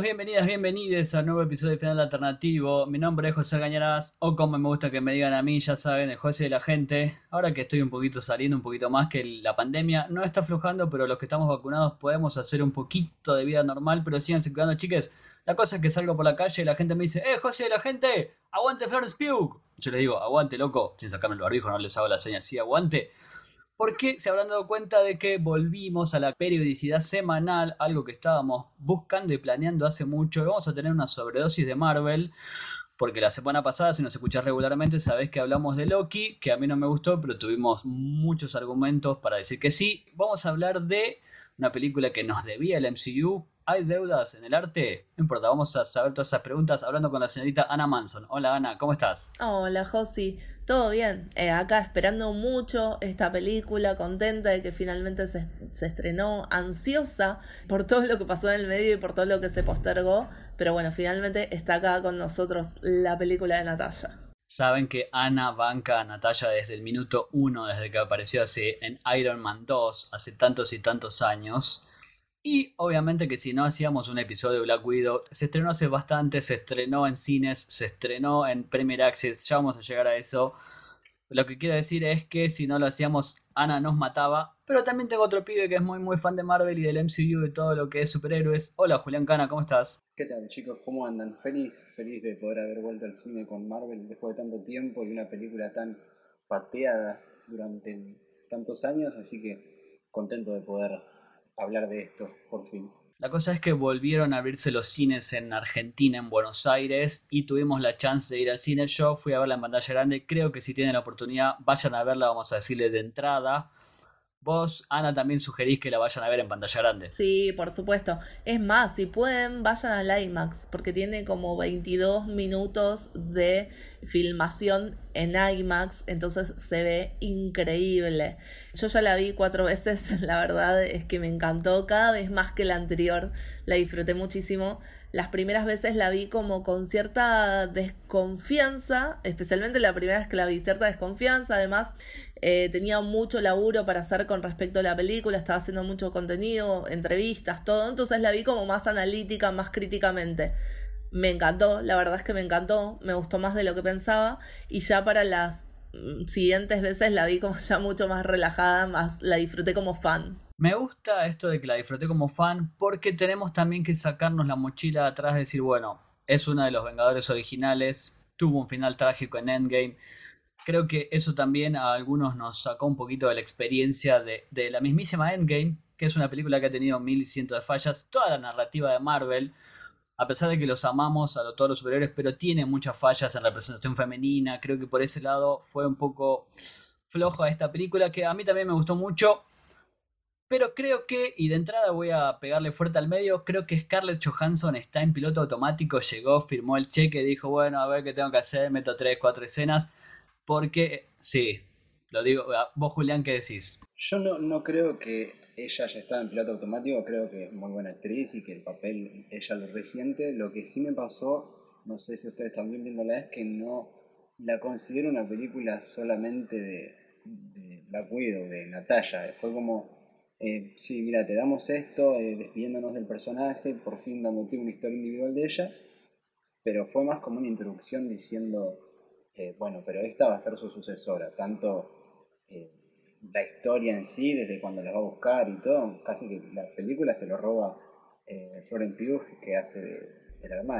Bienvenidos, bienvenidas, bienvenidos a nuevo episodio de Final Alternativo. Mi nombre es José Gañaraz, o como me gusta que me digan a mí, ya saben, el José de la gente. Ahora que estoy un poquito saliendo, un poquito más que la pandemia, no está aflojando, pero los que estamos vacunados podemos hacer un poquito de vida normal, pero síganse cuidando, chiques. La cosa es que salgo por la calle y la gente me dice, ¡Eh, José de la gente! ¡Aguante Florence Pugh! Yo les digo, aguante, loco, sin sacarme el barbijo, no les hago la señal, sí, aguante porque se habrán dado cuenta de que volvimos a la periodicidad semanal, algo que estábamos buscando y planeando hace mucho. Vamos a tener una sobredosis de Marvel, porque la semana pasada, si nos escuchás regularmente, sabés que hablamos de Loki, que a mí no me gustó, pero tuvimos muchos argumentos para decir que sí. Vamos a hablar de una película que nos debía el MCU. ¿Hay deudas en el arte? No importa, vamos a saber todas esas preguntas hablando con la señorita Ana Manson. Hola Ana, ¿cómo estás? Hola Josi, todo bien. Eh, acá esperando mucho esta película, contenta de que finalmente se, se, estrenó, ansiosa por todo lo que pasó en el medio y por todo lo que se postergó. Pero bueno, finalmente está acá con nosotros la película de Natalia. Saben que Ana banca a Natalia desde el minuto uno, desde que apareció así en Iron Man 2, hace tantos y tantos años. Y obviamente que si no hacíamos un episodio de Black Widow, se estrenó hace bastante, se estrenó en cines, se estrenó en Premier Access, ya vamos a llegar a eso. Lo que quiero decir es que si no lo hacíamos, Ana nos mataba. Pero también tengo otro pibe que es muy muy fan de Marvel y del MCU y todo lo que es superhéroes. Hola Julián Cana, ¿cómo estás? ¿Qué tal chicos? ¿Cómo andan? Feliz, feliz de poder haber vuelto al cine con Marvel después de tanto tiempo y una película tan pateada durante tantos años, así que contento de poder hablar de esto, por fin. La cosa es que volvieron a abrirse los cines en Argentina, en Buenos Aires, y tuvimos la chance de ir al cine. Yo fui a verla en pantalla grande. Creo que si tienen la oportunidad, vayan a verla, vamos a decirle de entrada. Vos, Ana, también sugerís que la vayan a ver en pantalla grande. Sí, por supuesto. Es más, si pueden, vayan al IMAX, porque tiene como 22 minutos de filmación en IMAX, entonces se ve increíble. Yo ya la vi cuatro veces, la verdad es que me encantó cada vez más que la anterior, la disfruté muchísimo. Las primeras veces la vi como con cierta desconfianza, especialmente la primera vez que la vi, cierta desconfianza, además eh, tenía mucho laburo para hacer con respecto a la película, estaba haciendo mucho contenido, entrevistas, todo, entonces la vi como más analítica, más críticamente. Me encantó, la verdad es que me encantó, me gustó más de lo que pensaba y ya para las mm, siguientes veces la vi como ya mucho más relajada, más la disfruté como fan. Me gusta esto de que la disfruté como fan porque tenemos también que sacarnos la mochila de atrás y decir, bueno, es una de los Vengadores originales, tuvo un final trágico en Endgame. Creo que eso también a algunos nos sacó un poquito de la experiencia de, la mismísima Endgame, que es una película que ha tenido mil y cientos de fallas. Toda la narrativa de Marvel, a pesar de que los amamos a todos los superiores, pero tiene muchas fallas en representación femenina. Creo que por ese lado fue un poco floja esta película, que a mí también me gustó mucho. Pero creo que, y de entrada voy a pegarle fuerte al medio, creo que Scarlett Johansson está en piloto automático, llegó, firmó el cheque, dijo, bueno, a ver qué tengo que hacer, meto tres, cuatro escenas, porque, sí, lo digo, vos Julián, ¿qué decís? Yo no, no creo que ella ya está en piloto automático, creo que es muy buena actriz y que el papel ella lo resiente. Lo que sí me pasó, no sé si ustedes también viéndola, es que no la considero una película solamente de, de la cuido, de Natalia. Fue como eh, sí, mira, te damos esto, eh, despidiéndonos del personaje, por fin dándote una historia individual de ella, pero fue más como una introducción diciendo, eh, bueno, pero esta va a ser su sucesora, tanto la historia en sí, desde cuando la va a buscar y todo, casi que la película se lo roba Florent Pugh, que hace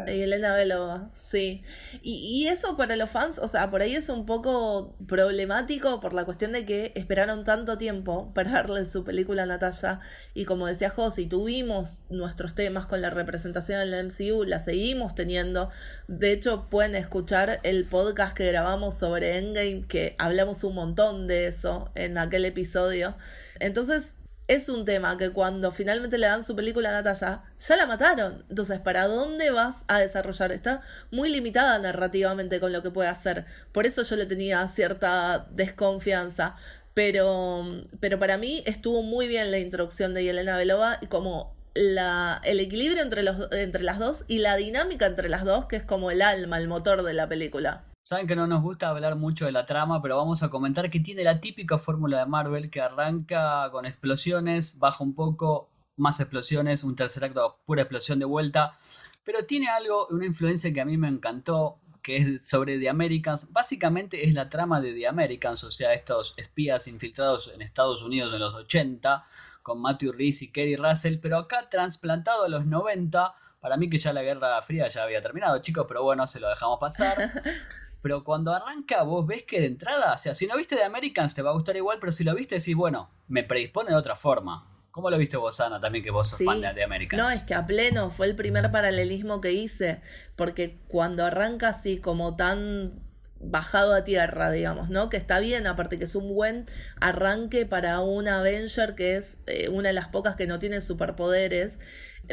Y Elena Belova, sí. Y, y, eso para los fans, o sea, por ahí es un poco problemático por la cuestión de que esperaron tanto tiempo para darle su película a Natalia. Y como decía Josi, tuvimos nuestros temas con la representación en la MCU, la seguimos teniendo. De hecho, pueden escuchar el podcast que grabamos sobre Endgame, que hablamos un montón de eso en aquel episodio. Entonces, es un tema que cuando finalmente le dan su película a Natalia, ya la mataron. Entonces, ¿para dónde vas a desarrollar? Está muy limitada narrativamente con lo que puede hacer. Por eso yo le tenía cierta desconfianza. Pero, pero para mí estuvo muy bien la introducción de Yelena Belova y como la, el equilibrio entre, los, entre las dos y la dinámica entre las dos, que es como el alma, el motor de la película. Saben que no nos gusta hablar mucho de la trama, pero vamos a comentar que tiene la típica fórmula de Marvel que arranca con explosiones, baja un poco, más explosiones, un tercer acto, pura explosión de vuelta. pero tiene algo, una influencia que a mí me encantó, que es sobre The Americans. Básicamente es la trama de The Americans, o sea, estos espías infiltrados en Estados Unidos en los 80, con Matthew Rhys y Kerry Russell, pero acá trasplantado a los 90. Para mí que ya la Guerra Fría ya había terminado, chicos, pero bueno, se lo dejamos pasar. Pero cuando arranca, vos ves que de entrada, o sea, si no viste The Americans te va a gustar igual, pero si lo viste decís, bueno, me predispone de otra forma. ¿Cómo lo viste vos, Ana, también que vos sos fan de The Americans? No, es que a pleno fue el primer paralelismo que hice, porque cuando arranca así como tan bajado a tierra, digamos, ¿no? Que está bien, aparte que es un buen arranque para un Avenger que es eh, una de las pocas que no tiene superpoderes.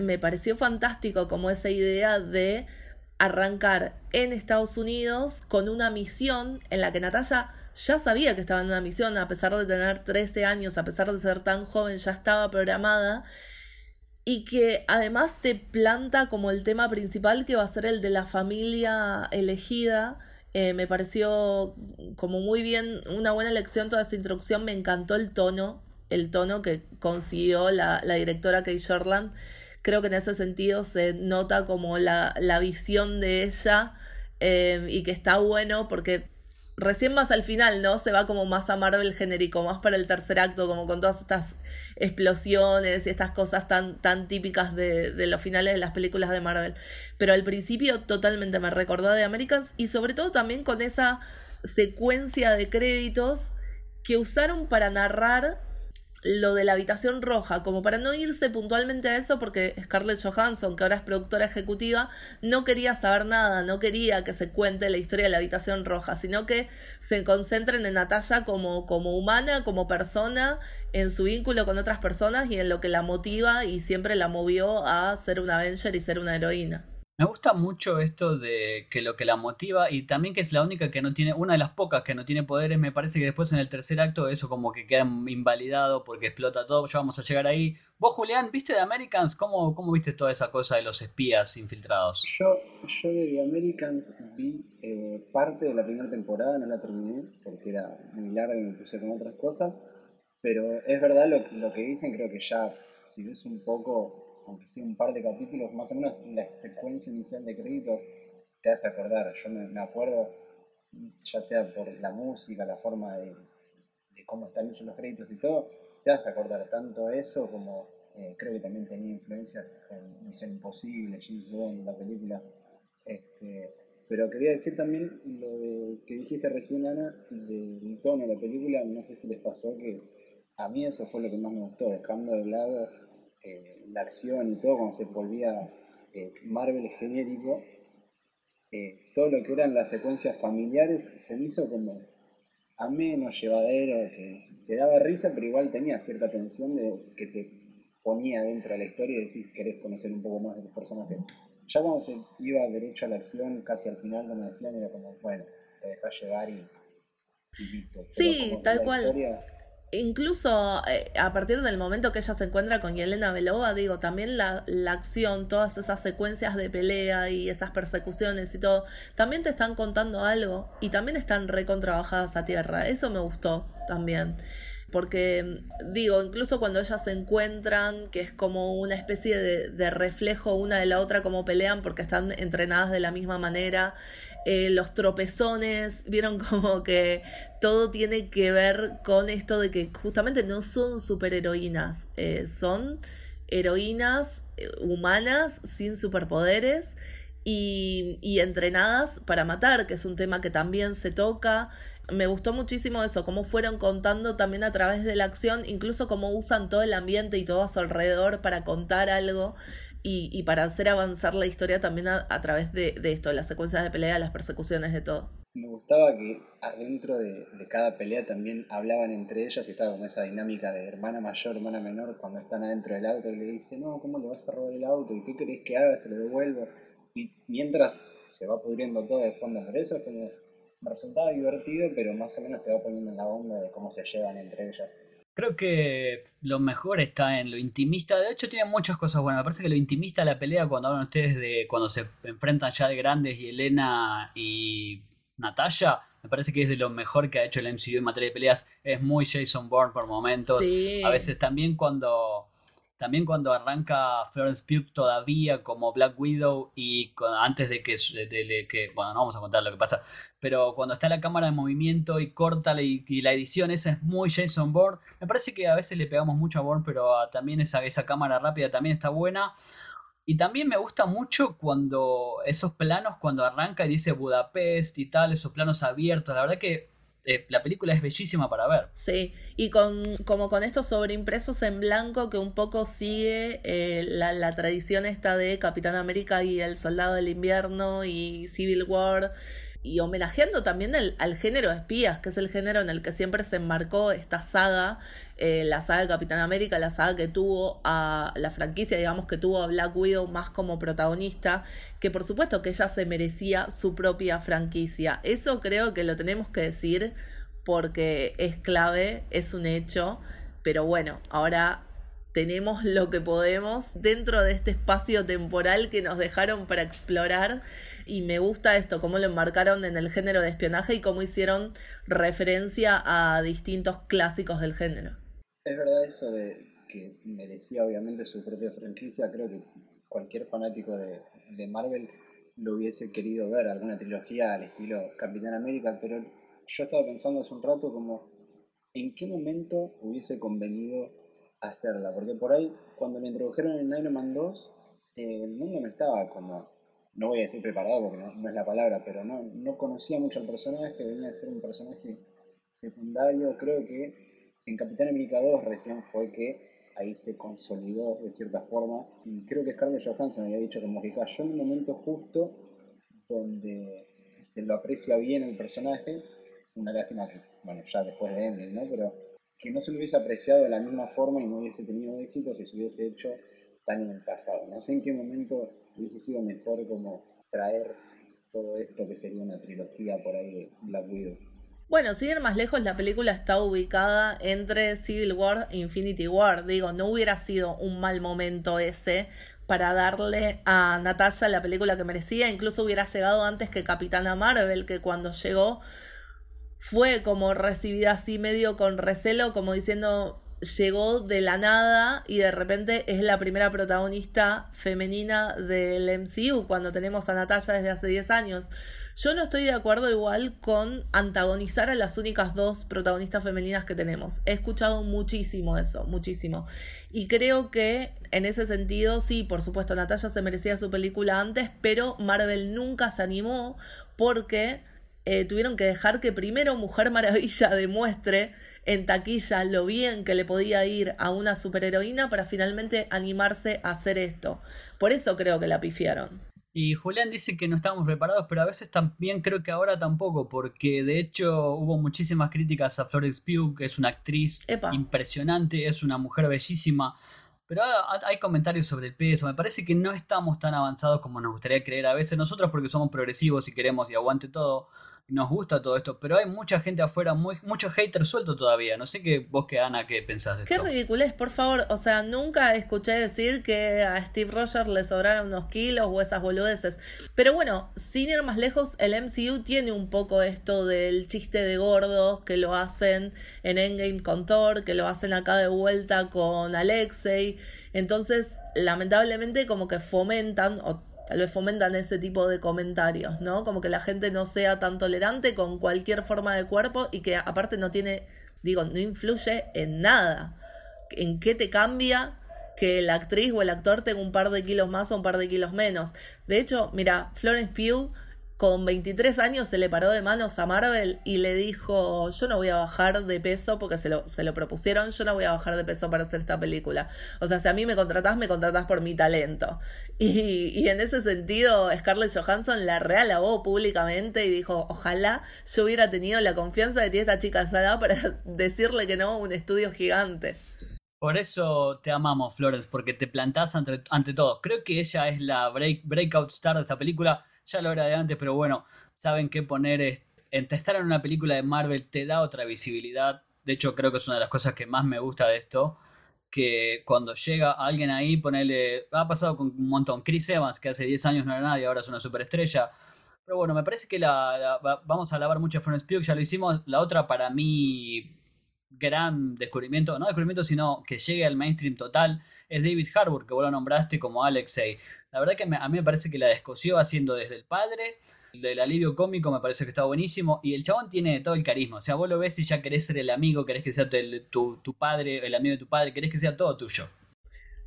Me pareció fantástico como esa idea de arrancar en Estados Unidos con una misión en la que Natalia ya sabía que estaba en una misión, a pesar de tener 13 años, a pesar de ser tan joven, ya estaba programada. Y que además te planta como el tema principal que va a ser el de la familia elegida. Eh, me pareció como muy bien, una buena elección toda esa introducción. Me encantó el tono, el tono que consiguió la, directora Kate Shortland creo que en ese sentido se nota como la, visión de ella eh, y que está bueno porque recién más al final, ¿no? Se va como más a Marvel genérico, más para el tercer acto, como con todas estas explosiones y estas cosas tan, tan típicas de, de los finales de las películas de Marvel. Pero al principio totalmente me recordó de Americans y sobre todo también con esa secuencia de créditos que usaron para narrar lo de la habitación roja, como para no irse puntualmente a eso, porque Scarlett Johansson, que ahora es productora ejecutiva, no quería saber nada, no quería que se cuente la historia de la habitación roja, sino que se concentren en Natalia como, como humana, como persona, en su vínculo con otras personas y en lo que la motiva y siempre la movió a ser una Avenger y ser una heroína. Me gusta mucho esto de que lo que la motiva y también que es la única que no tiene, una de las pocas que no tiene poderes, me parece que después en el tercer acto eso como que queda invalidado porque explota todo, ya vamos a llegar ahí. Vos Julián, ¿viste de Americans? ¿Cómo, cómo viste toda esa cosa de los espías infiltrados? Yo, yo de The Americans vi eh, parte de la primera temporada, no la terminé porque era muy larga y me puse con otras cosas, pero es verdad lo, lo que dicen, creo que ya si ves un poco aunque sea un par de capítulos, más o menos la secuencia inicial de créditos, te hace acordar. Yo me, acuerdo, ya sea por la música, la forma de, cómo están hechos los créditos y todo, te hace acordar tanto eso como eh, creo que también tenía influencias en Misión Imposible, James Bond, la película. Este, pero quería decir también lo que dijiste recién, Ana, del tono de la película. No sé si les pasó que a mí eso fue lo que más me gustó, dejando de lado eh, la acción y todo, cuando se volvía eh, Marvel genérico, eh, todo lo que eran las secuencias familiares se me hizo como menos llevadero, que te daba risa, pero igual tenía cierta tensión de que te ponía dentro de la historia y decís querés conocer un poco más de los personajes. Ya cuando se iba derecho a la acción, casi al final, como decían, era como, bueno, te dejas llevar y, listo. sí, tal cual incluso eh, a partir del momento que ella se encuentra con Yelena Belova, digo, también la, la, acción, todas esas secuencias de pelea y esas persecuciones y todo, también te están contando algo y también están recontrabajadas a tierra. Eso me gustó también. Porque, digo, incluso cuando ellas se encuentran, que es como una especie de, de reflejo una de la otra, como pelean, porque están entrenadas de la misma manera, eh, los tropezones, vieron como que todo tiene que ver con esto de que justamente no son superheroínas, eh, son heroínas eh, humanas sin superpoderes y, y, entrenadas para matar, que es un tema que también se toca. Me gustó muchísimo eso, cómo fueron contando también a través de la acción, incluso cómo usan todo el ambiente y todo a su alrededor para contar algo y, para hacer avanzar la historia también a, través de, esto, las secuencias de pelea, las persecuciones, de todo. Me gustaba que adentro de, cada pelea también hablaban entre ellas y estaba como esa dinámica de hermana mayor, hermana menor, cuando están adentro del auto y le dice, no, ¿cómo le vas a robar el auto? ¿Y qué querés que haga? Se lo devuelvo. Y mientras se va pudriendo todo de fondo, pero eso es como, me resultaba divertido, pero más o menos te va poniendo en la onda de cómo se llevan entre ellas. Creo que lo mejor está en lo intimista. De hecho, tiene muchas cosas buenas. Me parece que lo intimista de la pelea, cuando hablan ustedes de cuando se enfrentan ya de grandes y Elena y Natalia, me parece que es de lo mejor que ha hecho el MCU en materia de peleas. Es muy Jason Bourne por momentos. A veces también cuando también cuando arranca Florence Pugh todavía como Black Widow y antes de que, bueno, no vamos a contar lo que pasa, pero cuando está la cámara en movimiento y corta y, la edición, esa es muy Jason Bourne. Me parece que a veces le pegamos mucho a Bourne, pero también esa, esa cámara rápida también está buena. Y también me gusta mucho cuando esos planos, cuando arranca y dice Budapest y tal, esos planos abiertos, la verdad que la película es bellísima para ver. Sí, y con como con estos sobreimpresos en blanco que un poco sigue eh, la, la, tradición esta de Capitán América y el Soldado del Invierno y Civil War y homenajeando también al género de espías, que es el género en el que siempre se enmarcó esta saga, eh, la saga de Capitán América, la saga que tuvo a la franquicia, digamos, que tuvo a Black Widow más como protagonista, que por supuesto que ella se merecía su propia franquicia. Eso creo que lo tenemos que decir porque es clave, es un hecho, pero bueno, ahora tenemos lo que podemos dentro de este espacio temporal que nos dejaron para explorar y me gusta esto, cómo lo enmarcaron en el género de espionaje y cómo hicieron referencia a distintos clásicos del género. Es verdad eso de que merecía obviamente su propia franquicia, creo que cualquier fanático de, de Marvel lo hubiese querido ver, alguna trilogía al estilo Capitán América, pero yo estaba pensando hace un rato como en qué momento hubiese convenido hacerla, porque por ahí cuando me introdujeron en Iron Man 2, eh, el mundo no estaba como no voy a decir preparado porque no, es la palabra, pero no, no conocía mucho al personaje, venía a ser un personaje secundario. Creo que en Capitán América 2 recién fue que ahí se consolidó de cierta forma. Y creo que Scarlett Johansson había dicho como que cayó en un momento justo donde se lo aprecia bien el personaje. Una lástima que, bueno, ya después de Endgame, ¿no? Pero que no se lo hubiese apreciado de la misma forma y no hubiese tenido éxito si se hubiese hecho tan en el pasado. No sé en qué momento hubiese sido mejor como traer todo esto que sería una trilogía por ahí de Black Widow. Bueno, si ir más lejos, la película está ubicada entre Civil War e Infinity War. Digo, no hubiera sido un mal momento ese para darle a Natasha la película que merecía. Incluso hubiera llegado antes que Capitana Marvel, que cuando llegó fue como recibida así medio con recelo, como diciendo, llegó de la nada y de repente es la primera protagonista femenina del MCU cuando tenemos a Natalia desde hace 10 años. Yo no estoy de acuerdo igual con antagonizar a las únicas dos protagonistas femeninas que tenemos. He escuchado muchísimo eso, muchísimo. Y creo que en ese sentido, sí, por supuesto, Natalia se merecía su película antes, pero Marvel nunca se animó porque eh, tuvieron que dejar que primero Mujer Maravilla demuestre en taquilla lo bien que le podía ir a una superheroína para finalmente animarse a hacer esto. Por eso creo que la pifiaron. Y Julián dice que no estábamos preparados, pero a veces también creo que ahora tampoco, porque de hecho hubo muchísimas críticas a Florence Pugh, que es una actriz impresionante, es una mujer bellísima, pero hay comentarios sobre el peso, me parece que no estamos tan avanzados como nos gustaría creer a veces nosotros porque somos progresivos y queremos y aguante todo, nos gusta todo esto, pero hay mucha gente afuera, muy, muchos haters sueltos todavía. No sé qué vos que Ana, qué pensás de esto. Qué ridiculez, por favor. O sea, nunca escuché decir que a Steve Rogers le sobraron unos kilos o esas boludeces. Pero bueno, sin ir más lejos, el MCU tiene un poco esto del chiste de gordos que lo hacen en Endgame con Thor, que lo hacen acá de vuelta con Alexei. Entonces, lamentablemente, como que fomentan o tal vez fomentan ese tipo de comentarios, ¿no? Como que la gente no sea tan tolerante con cualquier forma de cuerpo y que aparte no tiene, digo, no influye en nada. ¿En qué te cambia que la actriz o el actor tenga un par de kilos más o un par de kilos menos? De hecho, mira, Florence Pugh con 23 años se le paró de manos a Marvel y le dijo, yo no voy a bajar de peso porque se lo, se lo propusieron, yo no voy a bajar de peso para hacer esta película. O sea, si a mí me contratás, me contratás por mi talento. Y, en ese sentido, Scarlett Johansson la realabó públicamente y dijo, ojalá yo hubiera tenido la confianza de ti, esta chica Sara, para decirle que no a un estudio gigante. Por eso te amamos, Flores, porque te plantás ante, ante todo. Creo que ella es la break, breakout star de esta película ya lo era de antes, pero bueno, saben qué poner. En estar en una película de Marvel te da otra visibilidad. De hecho, creo que es una de las cosas que más me gusta de esto. Que cuando llega alguien ahí, ponele. Ha pasado con un montón. Chris Evans, que hace 10 años no era nadie, ahora es una superestrella. Pero bueno, me parece que la, vamos a alabar mucho a Florence Pugh, ya lo hicimos. La otra, para mí, gran descubrimiento, no descubrimiento, sino que llegue al mainstream total, es David Harbour, que vos lo nombraste como Alexei. La verdad que a mí me parece que la descosió haciendo desde el padre, del alivio cómico me parece que está buenísimo, y el chabón tiene todo el carisma, o sea, vos lo ves y ya querés ser el amigo, querés que sea tu, tu padre, el amigo de tu padre, querés que sea todo tuyo.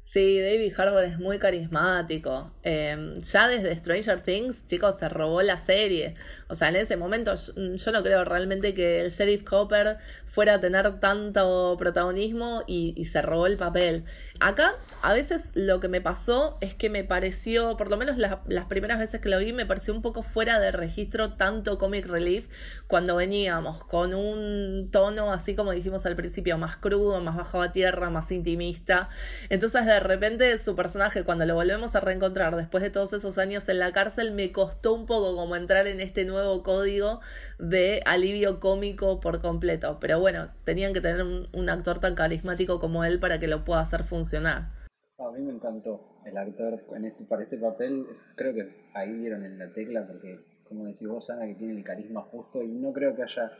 Sí, David Harbour es muy carismático. Em, ya desde Stranger Things, chicos, se robó la serie. O sea, en ese momento yo, no creo realmente que el Sheriff Copper fuera a tener tanto protagonismo y, se robó el papel. Acá, a veces lo que me pasó es que me pareció, por lo menos las primeras veces que lo vi, me pareció un poco fuera de registro tanto comic relief cuando veníamos con un tono así como dijimos al principio, más crudo, más bajo a tierra, más intimista. Entonces, de repente, su personaje, cuando lo volvemos a reencontrar después de todos esos años en la cárcel, me costó un poco como entrar en este nuevo nuevo código de alivio cómico por completo. Pero bueno, tenían que tener un, actor tan carismático como él para que lo pueda hacer funcionar. A mí me encantó el actor en este, para este papel. Creo que ahí dieron en la tecla porque, como decís vos, Ana, que tiene el carisma justo y no creo que haya,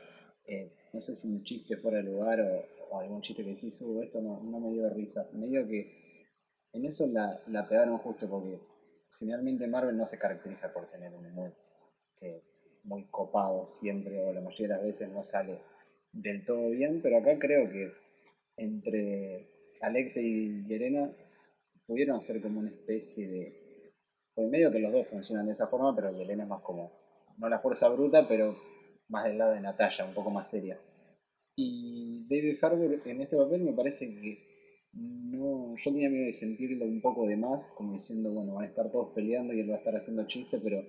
eh, no sé si un chiste fuera de lugar o, algún chiste que decís, uh, esto no, no me dio risa. Me dio que en eso la, la pegaron justo porque generalmente Marvel no se caracteriza por tener un humor que muy copado siempre, o la mayoría de las veces no sale del todo bien, pero acá creo que entre Alexei y Elena pudieron hacer como una especie de... Por medio que los dos funcionan de esa forma, pero Elena es más como, no la fuerza bruta, pero más del lado de Natalia, un poco más seria. Y David Harbour en este papel me parece que no, yo tenía miedo de sentirlo un poco de más, como diciendo, bueno, van a estar todos peleando y él va a estar haciendo chistes, pero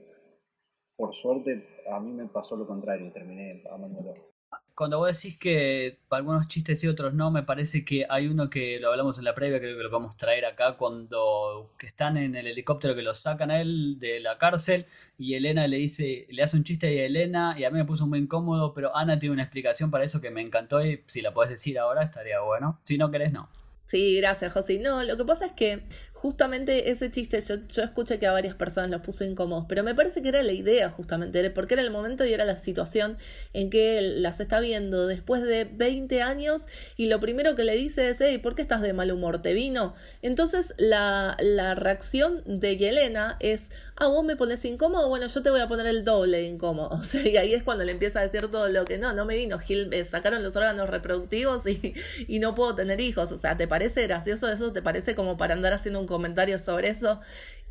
por suerte, a mí me pasó lo contrario y terminé amándolo. Cuando vos decís que algunos chistes y otros no, me parece que hay uno que lo hablamos en la previa, creo que lo vamos a traer acá, cuando que están en el helicóptero que lo sacan a él de la cárcel y Elena le dice, le hace un chiste a Elena y a mí me puso muy incómodo, pero Ana tiene una explicación para eso que me encantó y si la podés decir ahora estaría bueno. Si no querés, no. Sí, gracias, José. No, lo que pasa es que justamente ese chiste, yo, yo escuché que a varias personas los puso incómodos, pero me parece que era la idea justamente, porque era el momento y era la situación en que él las está viendo después de 20 años y lo primero que le dice es, hey, ¿por qué estás de mal humor? ¿Te vino? Entonces la, la reacción de Yelena es, ah, vos me pones incómodo, bueno, yo te voy a poner el doble de incómodo. O sea, y ahí es cuando le empieza a decir todo lo que no, no me vino, Gil, sacaron los órganos reproductivos y, y no puedo tener hijos. O sea, ¿te parece gracioso eso? ¿Te parece como para andar haciendo un comentario sobre eso?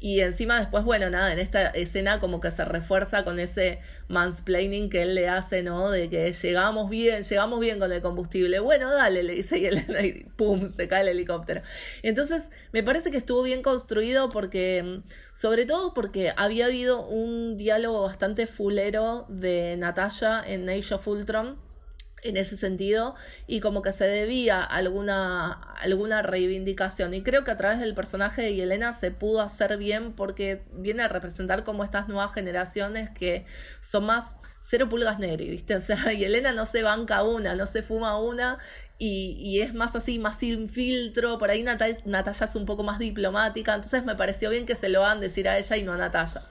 Y encima después, bueno, nada, en esta escena como que se refuerza con ese mansplaining que él le hace, ¿no? De que llegamos bien, llegamos bien con el combustible. Bueno, dale, le dice y, él, y pum, se cae el helicóptero. Entonces, me parece que estuvo bien construido porque, sobre todo porque había habido un diálogo bastante fulero de Natalia en Age of Ultron en ese sentido y como que se debía alguna, alguna reivindicación y creo que a través del personaje de Yelena se pudo hacer bien porque viene a representar como estas nuevas generaciones que son más cero pulgas negras, ¿viste? O sea, Yelena no se banca una, no se fuma una y, y es más así, más sin filtro, por ahí Natalia es un poco más diplomática, entonces me pareció bien que se lo hagan decir a ella y no a Natalia.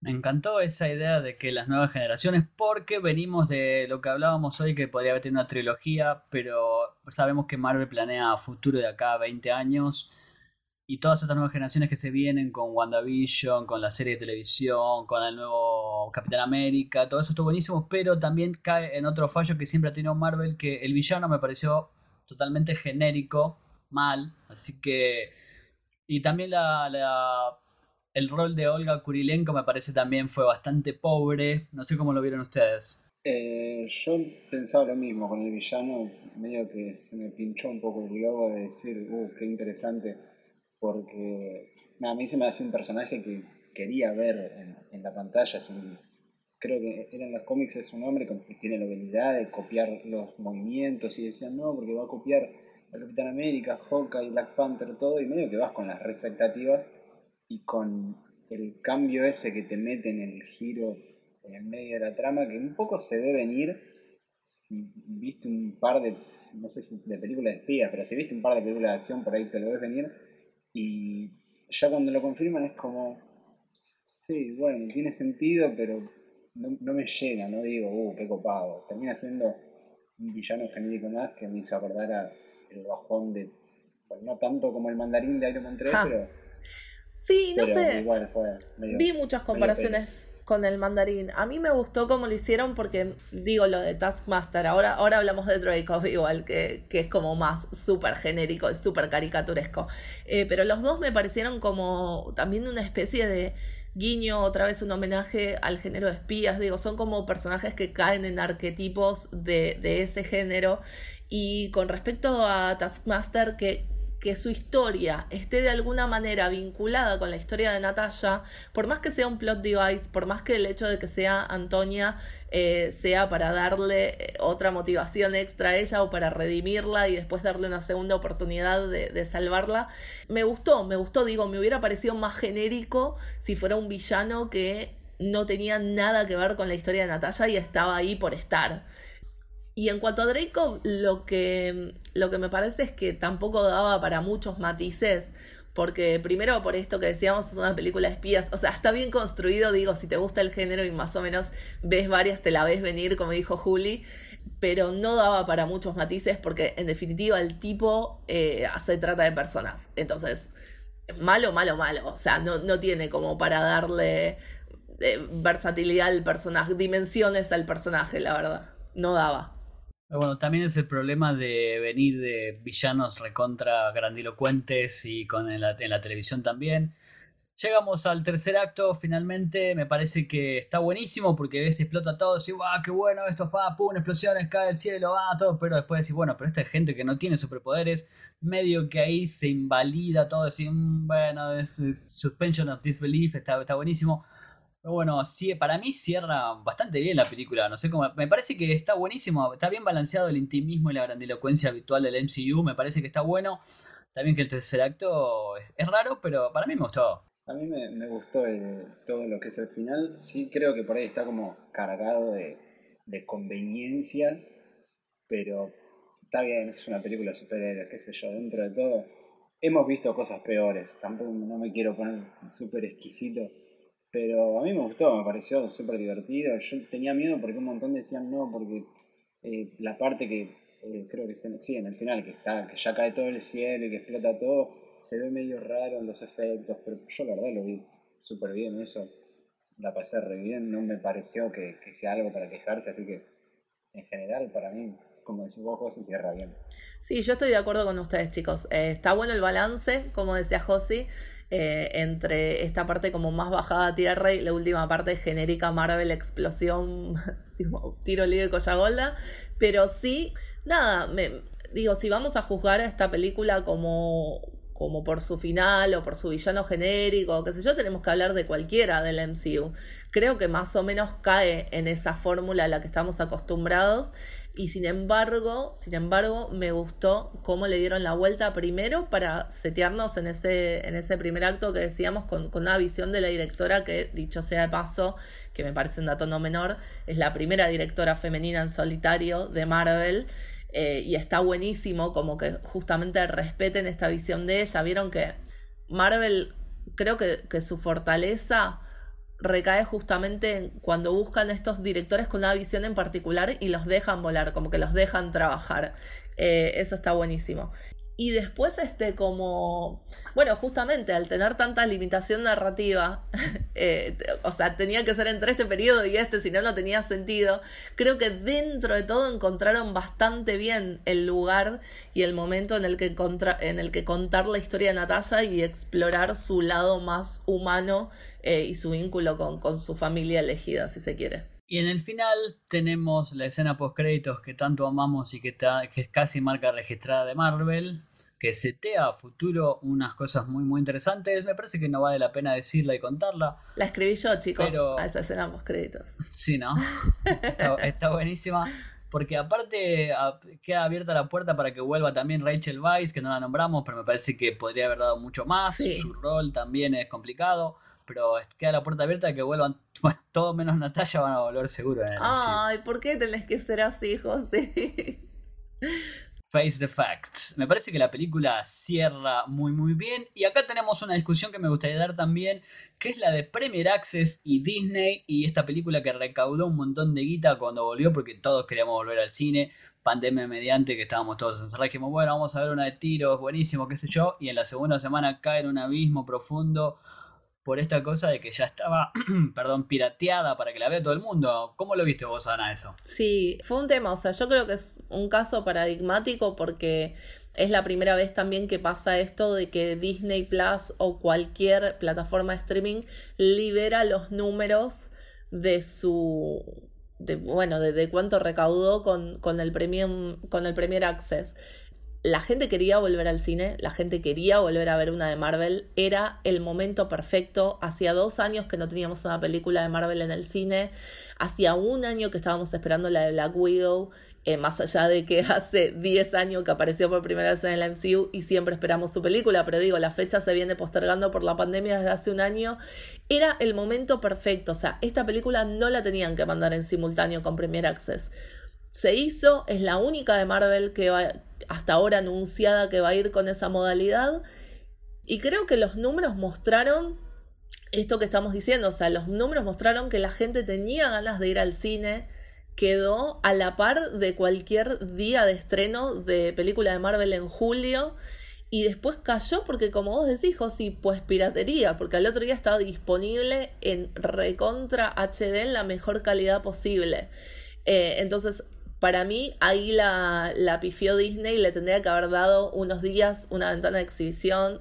Me encantó esa idea de que las nuevas generaciones, porque venimos de lo que hablábamos hoy, que podría haber tenido una trilogía, pero sabemos que Marvel planea futuro de acá a 20 años. Y todas estas nuevas generaciones que se vienen con WandaVision, con la serie de televisión, con el nuevo Capitán América, todo eso está buenísimo, pero también cae en otro fallo que siempre ha tenido Marvel, que el villano me pareció totalmente genérico, mal, así que... Y también la el rol de Olga Kurilenko me parece también fue bastante pobre. No sé cómo lo vieron ustedes. Eh, yo pensaba lo mismo con el villano, medio que se me pinchó un poco el globo de decir, uh, qué interesante, porque a mí se me hace un personaje que quería ver en, la pantalla, es un, creo que en los cómics es un hombre que tiene la habilidad de copiar los movimientos y decían, no, porque va a copiar a Capitán América, Hawkeye, Black Panther, todo, y medio que vas con las expectativas y con el cambio ese que te mete en el giro en el medio de la trama, que un poco se ve venir si viste un par de, no sé si de películas de espías, pero si viste un par de películas de acción, por ahí te lo ves venir, y ya cuando lo confirman es como, sí, bueno, tiene sentido, pero no, no me llena, no digo, uh, qué copado, termina siendo un villano genérico más que me hizo acordar a el bajón de no tanto como el mandarín de Iron Man 3, pero. Sí, no sé. Igual fue Vi muchas comparaciones con el mandarín. A mí me gustó cómo lo hicieron porque, digo, lo de Taskmaster, ahora, ahora hablamos de Draco igual, que, que es como más súper genérico, súper caricaturesco. Eh, pero los dos me parecieron como también una especie de guiño, otra vez un homenaje al género de espías, digo, son como personajes que caen en arquetipos de, de ese género. Y con respecto a Taskmaster, que que su historia esté de alguna manera vinculada con la historia de Natalia, por más que sea un plot device, por más que el hecho de que sea Antonia eh, sea para darle eh, otra motivación extra a ella o para redimirla y después darle una segunda oportunidad de, salvarla, me gustó, me gustó, digo, me hubiera parecido más genérico si fuera un villano que no tenía nada que ver con la historia de Natalia y estaba ahí por estar. Y en cuanto a Draco, lo que, lo que me parece es que tampoco daba para muchos matices, porque primero por esto que decíamos es una película de espías, o sea, está bien construido, digo, si te gusta el género y más o menos ves varias, te la ves venir, como dijo Juli, pero no daba para muchos matices porque en definitiva el tipo eh, se trata de personas, entonces, malo, malo, malo, o sea, no, no tiene como para darle eh, versatilidad al personaje, dimensiones al personaje, la verdad, no daba. Bueno, también es el problema de venir de villanos recontra grandilocuentes y con en la, televisión también. Llegamos al tercer acto, finalmente me parece que está buenísimo porque ves explota todo, decís, ¡guau, qué bueno esto! Fa, ¡Pum! Explosiones, cae el cielo, ¡ah! Todo, pero después decís, bueno, pero esta es gente que no tiene superpoderes, medio que ahí se invalida todo, decís, mm, bueno, es, suspension of disbelief, está, está buenísimo bueno, sí, para mí cierra bastante bien la película. No sé cómo. Me parece que está buenísimo. Está bien balanceado el intimismo y la grandilocuencia habitual del MCU. Me parece que está bueno. También que el tercer acto es, raro, pero para mí me gustó. A mí me, gustó todo lo que es el final. Sí, creo que por ahí está como cargado de, conveniencias. Pero está bien, es una película de qué sé yo, dentro de todo. Hemos visto cosas peores. Tampoco no me quiero poner súper exquisito pero a mí me gustó, me pareció súper divertido. Yo tenía miedo porque un montón decían no, porque eh, la parte que eh, creo que se, sí, en el final, que, está, que ya cae todo el cielo y que explota todo, se ve medio raro en los efectos, pero yo la verdad lo vi súper bien eso. La pasé re bien, no me pareció que, sea algo para quejarse, así que en general para mí como decís vos, se cierra bien. Sí, yo estoy de acuerdo con ustedes, chicos. Eh, está bueno el balance, como decía Josi. Eh, entre esta parte como más bajada a tierra y la última parte genérica Marvel explosión, tiro libre golda Pero sí, nada, me, digo, si vamos a juzgar a esta película como, como por su final o por su villano genérico, qué sé yo, tenemos que hablar de cualquiera del MCU. Creo que más o menos cae en esa fórmula a la que estamos acostumbrados y sin embargo, sin embargo, me gustó cómo le dieron la vuelta primero para setearnos en ese, en ese primer acto que decíamos con, con, una visión de la directora que, dicho sea de paso, que me parece un dato no menor, es la primera directora femenina en solitario de Marvel. Eh, y está buenísimo como que justamente respeten esta visión de ella. Vieron que Marvel, creo que, que su fortaleza recae justamente cuando buscan estos directores con una visión en particular y los dejan volar, como que los dejan trabajar. Eh, eso está buenísimo. Y después, este, como, bueno, justamente al tener tanta limitación narrativa, eh, o sea, tenía que ser entre este periodo y este, si no, no tenía sentido. Creo que dentro de todo encontraron bastante bien el lugar y el momento en el que, en el que contar la historia de Natalia y explorar su lado más humano eh, y su vínculo con, con su familia elegida, si se quiere. Y en el final tenemos la escena post créditos que tanto amamos y que, es casi marca registrada de Marvel, que setea a futuro unas cosas muy muy interesantes. Me parece que no vale la pena decirla y contarla. La escribí yo, chicos, a esa escena post créditos. Sí, ¿no? está, buenísima. Porque aparte queda abierta la puerta para que vuelva también Rachel Weisz, que no la nombramos, pero me parece que podría haber dado mucho más. Su rol también es complicado pero queda la puerta abierta que vuelvan, bueno, todo menos Natalia van a volver seguro. Ay, ¿por qué tenés que ser así, José? Face the Facts. Me parece que la película cierra muy muy bien y acá tenemos una discusión que me gustaría dar también, que es la de Premier Access y Disney y esta película que recaudó un montón de guita cuando volvió porque todos queríamos volver al cine, pandemia mediante que estábamos todos encerrados, dijimos, bueno, vamos a ver una de tiros, buenísimo, qué sé yo, y en la segunda semana cae en un abismo profundo por esta cosa de que ya estaba, perdón, pirateada para que la vea todo el mundo. ¿Cómo lo viste vos, Ana, eso? Sí, fue un tema, o sea, yo creo que es un caso paradigmático porque es la primera vez también que pasa esto de que Disney Plus o cualquier plataforma de streaming libera los números de su bueno, de, de cuánto recaudó con, con, el premium, con el Premier Access la gente quería volver al cine, la gente quería volver a ver una de Marvel, era el momento perfecto. Hacía dos años que no teníamos una película de Marvel en el cine, hacía un año que estábamos esperando la de Black Widow, eh, más allá de que hace 10 años que apareció por primera vez en el MCU y siempre esperamos su película, pero digo, la fecha se viene postergando por la pandemia desde hace un año, era el momento perfecto, o sea, esta película no la tenían que mandar en simultáneo con Premier Access. Se hizo, es la única de Marvel que va, hasta ahora anunciada que va a ir con esa modalidad. Y creo que los números mostraron esto que estamos diciendo, o sea, los números mostraron que la gente tenía ganas de ir al cine, quedó a la par de cualquier día de estreno de película de Marvel en julio. Y después cayó porque, como vos decís, Josi, pues piratería, porque al otro día estaba disponible en recontra HD en la mejor calidad posible. Eh, entonces, para mí, ahí la, la pifió Disney, le tendría que haber dado unos días una ventana de exhibición.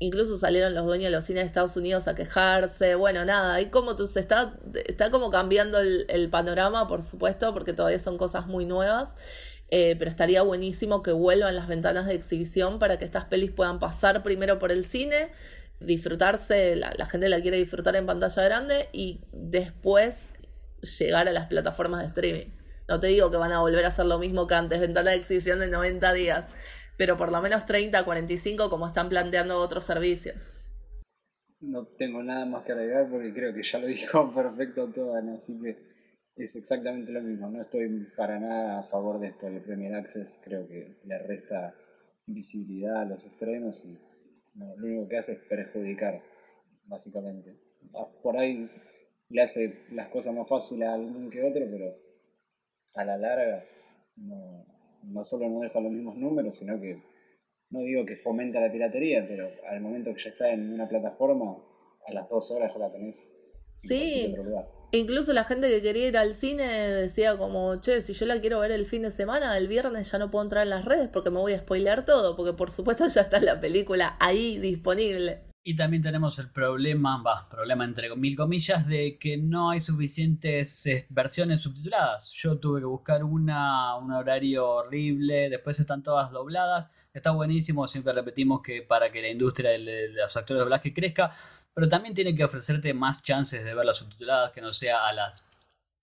Incluso salieron los dueños de los cines de Estados Unidos a quejarse. Bueno, nada, ahí como tú, se está, está como cambiando el, panorama, por supuesto, porque todavía son cosas muy nuevas. Eh, pero estaría buenísimo que vuelvan las ventanas de exhibición para que estas pelis puedan pasar primero por el cine, disfrutarse, la, la gente la quiere disfrutar en pantalla grande y después llegar a las plataformas de streaming. No te digo que van a volver a hacer lo mismo que antes, ventana de exhibición de 90 días, pero por lo menos 30, 45 como están planteando otros servicios. No tengo nada más que agregar porque creo que ya lo dijo perfecto todo, así que es exactamente lo mismo. No estoy para nada a favor de esto, el Premier Access creo que le resta visibilidad a los estrenos y lo único que hace es perjudicar, básicamente. Por ahí le hace las cosas más fáciles a algún que otro, pero a la larga no, no solo no deja los mismos números, sino que no digo que fomenta la piratería, pero al momento que ya está en una plataforma, a las dos horas ya la tenés. Sí, incluso la gente que quería ir al cine decía como, che, si yo la quiero ver el fin de semana, el viernes ya no puedo entrar en las redes porque me voy a spoilear todo, porque por supuesto ya está la película ahí disponible. Y también tenemos el problema, va, problema entre mil comillas, de que no hay suficientes eh, versiones subtituladas. Yo tuve que buscar una, un horario horrible, después están todas dobladas. Está buenísimo, siempre repetimos que para que la industria de los actores de doblaje crezca, pero también tiene que ofrecerte más chances de verlas subtituladas, que no sea a las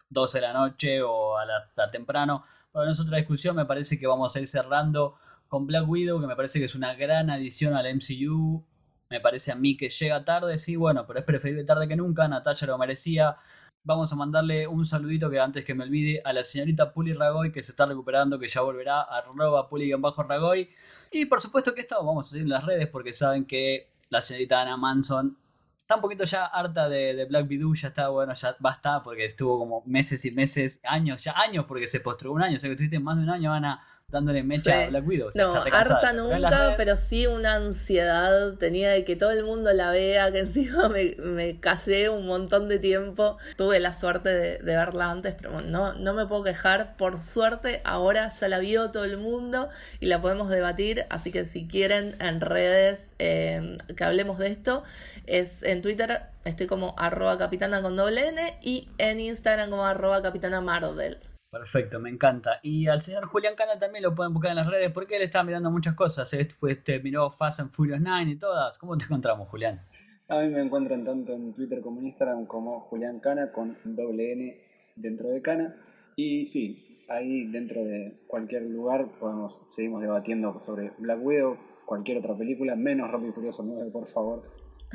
12 de la noche o a la, temprano. Bueno, no es otra discusión, me parece que vamos a ir cerrando con Black Widow, que me parece que es una gran adición al MCU me parece a mí que llega tarde, sí, bueno, pero es preferible tarde que nunca, Natacha lo merecía. Vamos a mandarle un saludito que antes que me olvide a la señorita Puli Ragoy que se está recuperando, que ya volverá a arroba Puli-Ragoy. Y por supuesto que esto vamos a seguir en las redes porque saben que la señorita Ana Manson está un poquito ya harta de, Black Widow, ya está, bueno, ya basta porque estuvo como meses y meses, años, ya años porque se postrugó un año, o sea que estuviste más de un año, Ana dándole mecha a Black Widow. no, harta nunca, pero sí una ansiedad tenía de que todo el mundo la vea, que encima me, me callé un montón de tiempo. Tuve la suerte de, verla antes, pero no, no me puedo quejar. Por suerte, ahora ya la vio todo el mundo y la podemos debatir. Así que si quieren en redes eh, que hablemos de esto, es en Twitter estoy como arroba capitana con doble N y en Instagram como arroba capitana Mardel. Perfecto, me encanta. Y al señor Julián Cana también lo pueden buscar en las redes porque él está mirando muchas cosas. Este fue, este, miró Fast and Furious 9 y todas. ¿Cómo te encontramos, Julián? A mí me encuentran tanto en Twitter como en Instagram como Julián Cana con doble N dentro de Cana. Y sí, ahí dentro de cualquier lugar podemos seguimos debatiendo sobre Black Widow, cualquier otra película, menos Rápido y Furioso 9, por favor,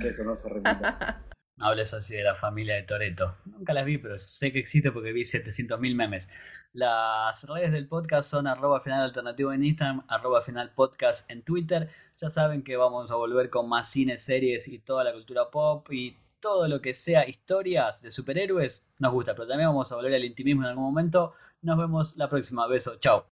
que eso no se repita. No hables así de la familia de Toreto. Nunca las vi, pero sé que existe porque vi 700.000 memes. Las redes del podcast son arroba final alternativo en Instagram, arroba final podcast en Twitter. Ya saben que vamos a volver con más cine, series y toda la cultura pop y todo lo que sea historias de superhéroes nos gusta, pero también vamos a volver al intimismo en algún momento. Nos vemos la próxima. Beso, chao.